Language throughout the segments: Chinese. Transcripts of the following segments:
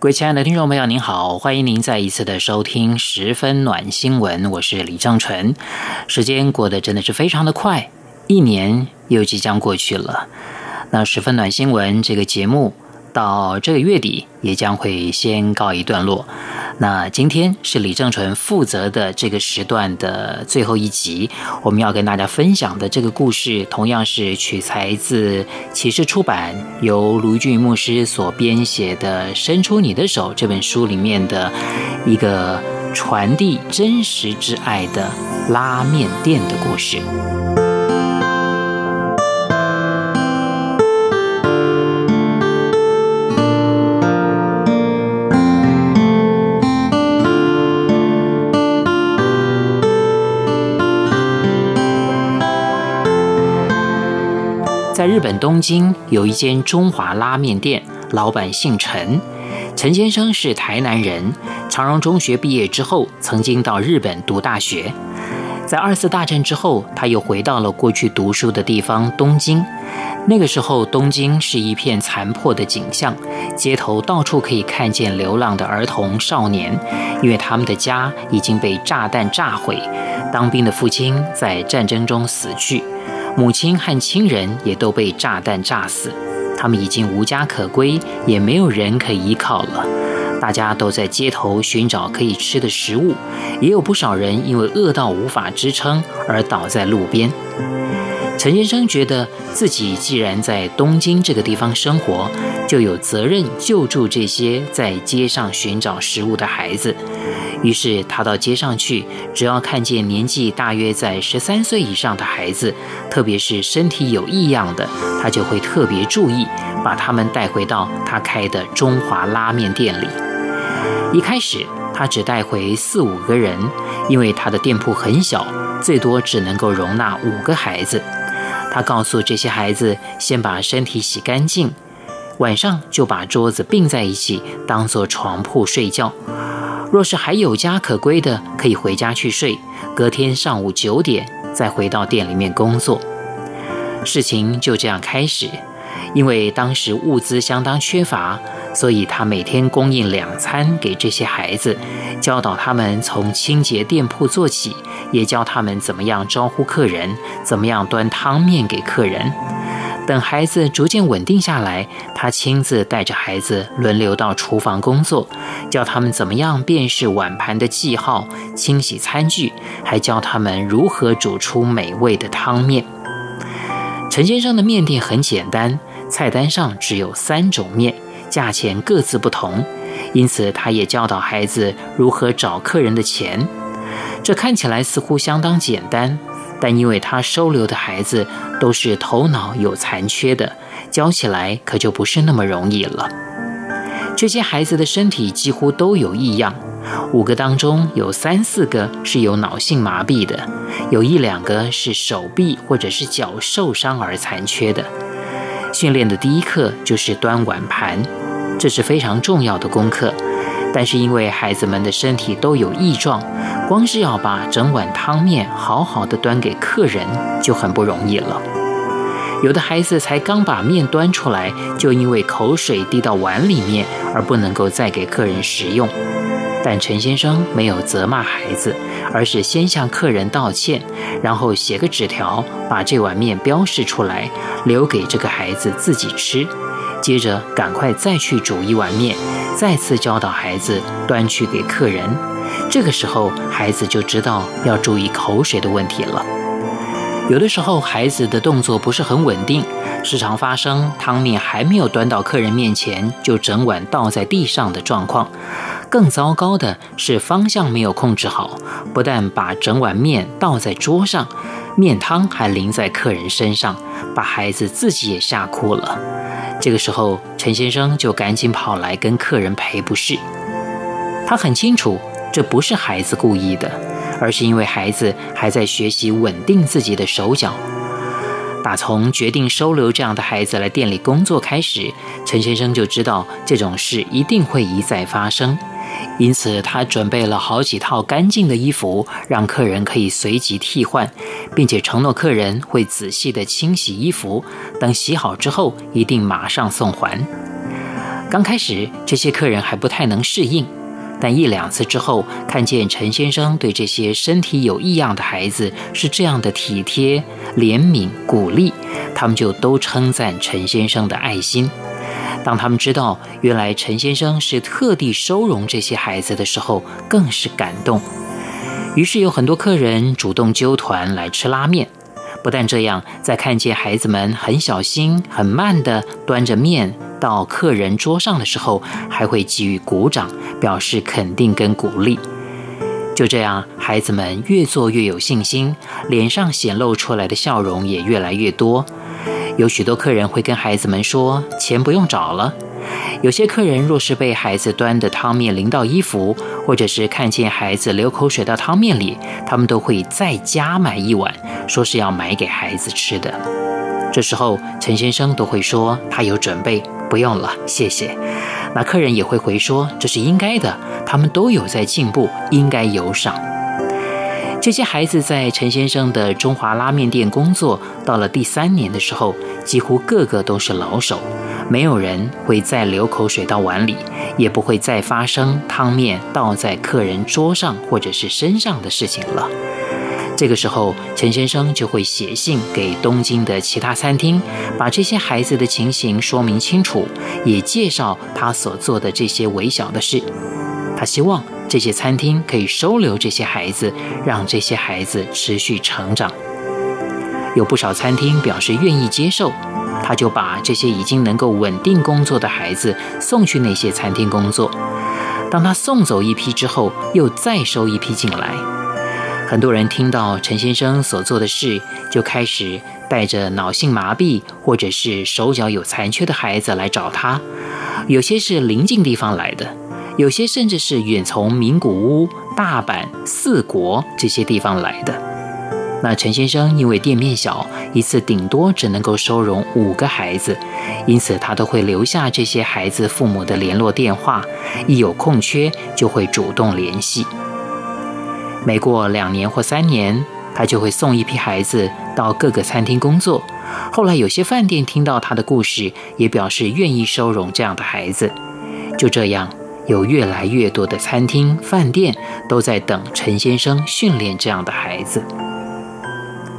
各位亲爱的听众朋友，您好，欢迎您再一次的收听《十分暖新闻》，我是李正淳。时间过得真的是非常的快，一年又即将过去了。那《十分暖新闻》这个节目到这个月底也将会先告一段落。那今天是李正纯负责的这个时段的最后一集，我们要跟大家分享的这个故事，同样是取材自启示出版由卢俊牧师所编写的《伸出你的手》这本书里面的一个传递真实之爱的拉面店的故事。在日本东京有一间中华拉面店，老板姓陈，陈先生是台南人，长荣中学毕业之后，曾经到日本读大学。在二次大战之后，他又回到了过去读书的地方东京。那个时候，东京是一片残破的景象，街头到处可以看见流浪的儿童少年，因为他们的家已经被炸弹炸毁，当兵的父亲在战争中死去。母亲和亲人也都被炸弹炸死，他们已经无家可归，也没有人可以依靠了。大家都在街头寻找可以吃的食物，也有不少人因为饿到无法支撑而倒在路边。陈先生觉得自己既然在东京这个地方生活，就有责任救助这些在街上寻找食物的孩子。于是他到街上去，只要看见年纪大约在十三岁以上的孩子，特别是身体有异样的，他就会特别注意，把他们带回到他开的中华拉面店里。一开始他只带回四五个人，因为他的店铺很小，最多只能够容纳五个孩子。他告诉这些孩子，先把身体洗干净，晚上就把桌子并在一起，当做床铺睡觉。若是还有家可归的，可以回家去睡，隔天上午九点再回到店里面工作。事情就这样开始，因为当时物资相当缺乏，所以他每天供应两餐给这些孩子，教导他们从清洁店铺做起，也教他们怎么样招呼客人，怎么样端汤面给客人。等孩子逐渐稳定下来，他亲自带着孩子轮流到厨房工作，教他们怎么样辨识碗盘的记号、清洗餐具，还教他们如何煮出美味的汤面。陈先生的面店很简单，菜单上只有三种面，价钱各自不同，因此他也教导孩子如何找客人的钱。这看起来似乎相当简单。但因为他收留的孩子都是头脑有残缺的，教起来可就不是那么容易了。这些孩子的身体几乎都有异样，五个当中有三四个是有脑性麻痹的，有一两个是手臂或者是脚受伤而残缺的。训练的第一课就是端碗盘，这是非常重要的功课。但是因为孩子们的身体都有异状，光是要把整碗汤面好好的端给客人就很不容易了。有的孩子才刚把面端出来，就因为口水滴到碗里面而不能够再给客人食用。但陈先生没有责骂孩子，而是先向客人道歉，然后写个纸条，把这碗面标示出来，留给这个孩子自己吃。接着赶快再去煮一碗面，再次教导孩子端去给客人。这个时候，孩子就知道要注意口水的问题了。有的时候，孩子的动作不是很稳定，时常发生汤面还没有端到客人面前，就整碗倒在地上的状况。更糟糕的是方向没有控制好，不但把整碗面倒在桌上，面汤还淋在客人身上，把孩子自己也吓哭了。这个时候，陈先生就赶紧跑来跟客人赔不是。他很清楚，这不是孩子故意的，而是因为孩子还在学习稳定自己的手脚。打从决定收留这样的孩子来店里工作开始，陈先生就知道这种事一定会一再发生，因此他准备了好几套干净的衣服，让客人可以随即替换，并且承诺客人会仔细地清洗衣服，等洗好之后一定马上送还。刚开始，这些客人还不太能适应。但一两次之后，看见陈先生对这些身体有异样的孩子是这样的体贴、怜悯、鼓励，他们就都称赞陈先生的爱心。当他们知道原来陈先生是特地收容这些孩子的时候，更是感动。于是有很多客人主动揪团来吃拉面。不但这样，在看见孩子们很小心、很慢地端着面到客人桌上的时候，还会给予鼓掌，表示肯定跟鼓励。就这样，孩子们越做越有信心，脸上显露出来的笑容也越来越多。有许多客人会跟孩子们说：“钱不用找了。”有些客人若是被孩子端的汤面淋到衣服，或者是看见孩子流口水到汤面里，他们都会再加买一碗，说是要买给孩子吃的。这时候，陈先生都会说他有准备，不用了，谢谢。那客人也会回说这是应该的，他们都有在进步，应该有赏。这些孩子在陈先生的中华拉面店工作，到了第三年的时候，几乎个个都是老手。没有人会再流口水到碗里，也不会再发生汤面倒在客人桌上或者是身上的事情了。这个时候，陈先生就会写信给东京的其他餐厅，把这些孩子的情形说明清楚，也介绍他所做的这些微小的事。他希望这些餐厅可以收留这些孩子，让这些孩子持续成长。有不少餐厅表示愿意接受。他就把这些已经能够稳定工作的孩子送去那些餐厅工作。当他送走一批之后，又再收一批进来。很多人听到陈先生所做的事，就开始带着脑性麻痹或者是手脚有残缺的孩子来找他。有些是邻近地方来的，有些甚至是远从名古屋、大阪、四国这些地方来的。那陈先生因为店面小，一次顶多只能够收容五个孩子，因此他都会留下这些孩子父母的联络电话，一有空缺就会主动联系。每过两年或三年，他就会送一批孩子到各个餐厅工作。后来有些饭店听到他的故事，也表示愿意收容这样的孩子。就这样，有越来越多的餐厅、饭店都在等陈先生训练这样的孩子。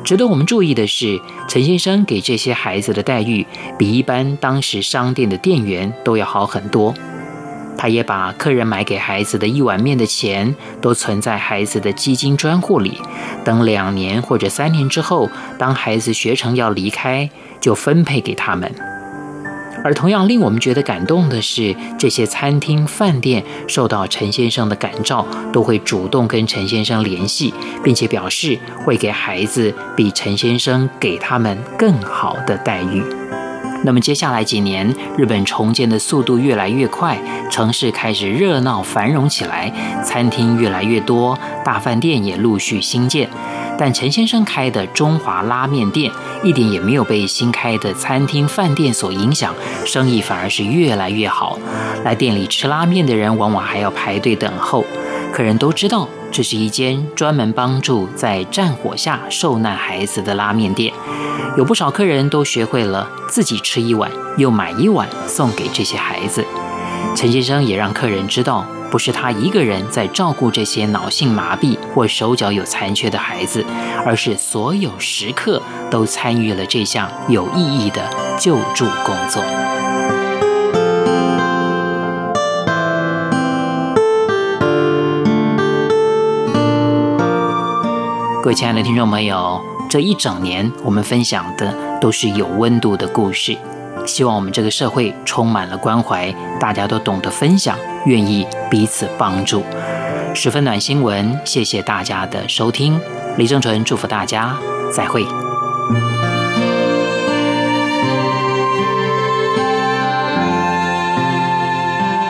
值得我们注意的是，陈先生给这些孩子的待遇比一般当时商店的店员都要好很多。他也把客人买给孩子的一碗面的钱都存在孩子的基金专户里，等两年或者三年之后，当孩子学成要离开，就分配给他们。而同样令我们觉得感动的是，这些餐厅、饭店受到陈先生的感召，都会主动跟陈先生联系，并且表示会给孩子比陈先生给他们更好的待遇。那么接下来几年，日本重建的速度越来越快，城市开始热闹繁荣起来，餐厅越来越多，大饭店也陆续兴建。但陈先生开的中华拉面店一点也没有被新开的餐厅饭店所影响，生意反而是越来越好。来店里吃拉面的人往往还要排队等候。客人都知道这是一间专门帮助在战火下受难孩子的拉面店，有不少客人都学会了自己吃一碗，又买一碗送给这些孩子。陈先生也让客人知道。不是他一个人在照顾这些脑性麻痹或手脚有残缺的孩子，而是所有食客都参与了这项有意义的救助工作。各位亲爱的听众朋友，这一整年我们分享的都是有温度的故事。希望我们这个社会充满了关怀，大家都懂得分享，愿意彼此帮助。十分暖新闻，谢谢大家的收听。李正淳祝福大家，再会。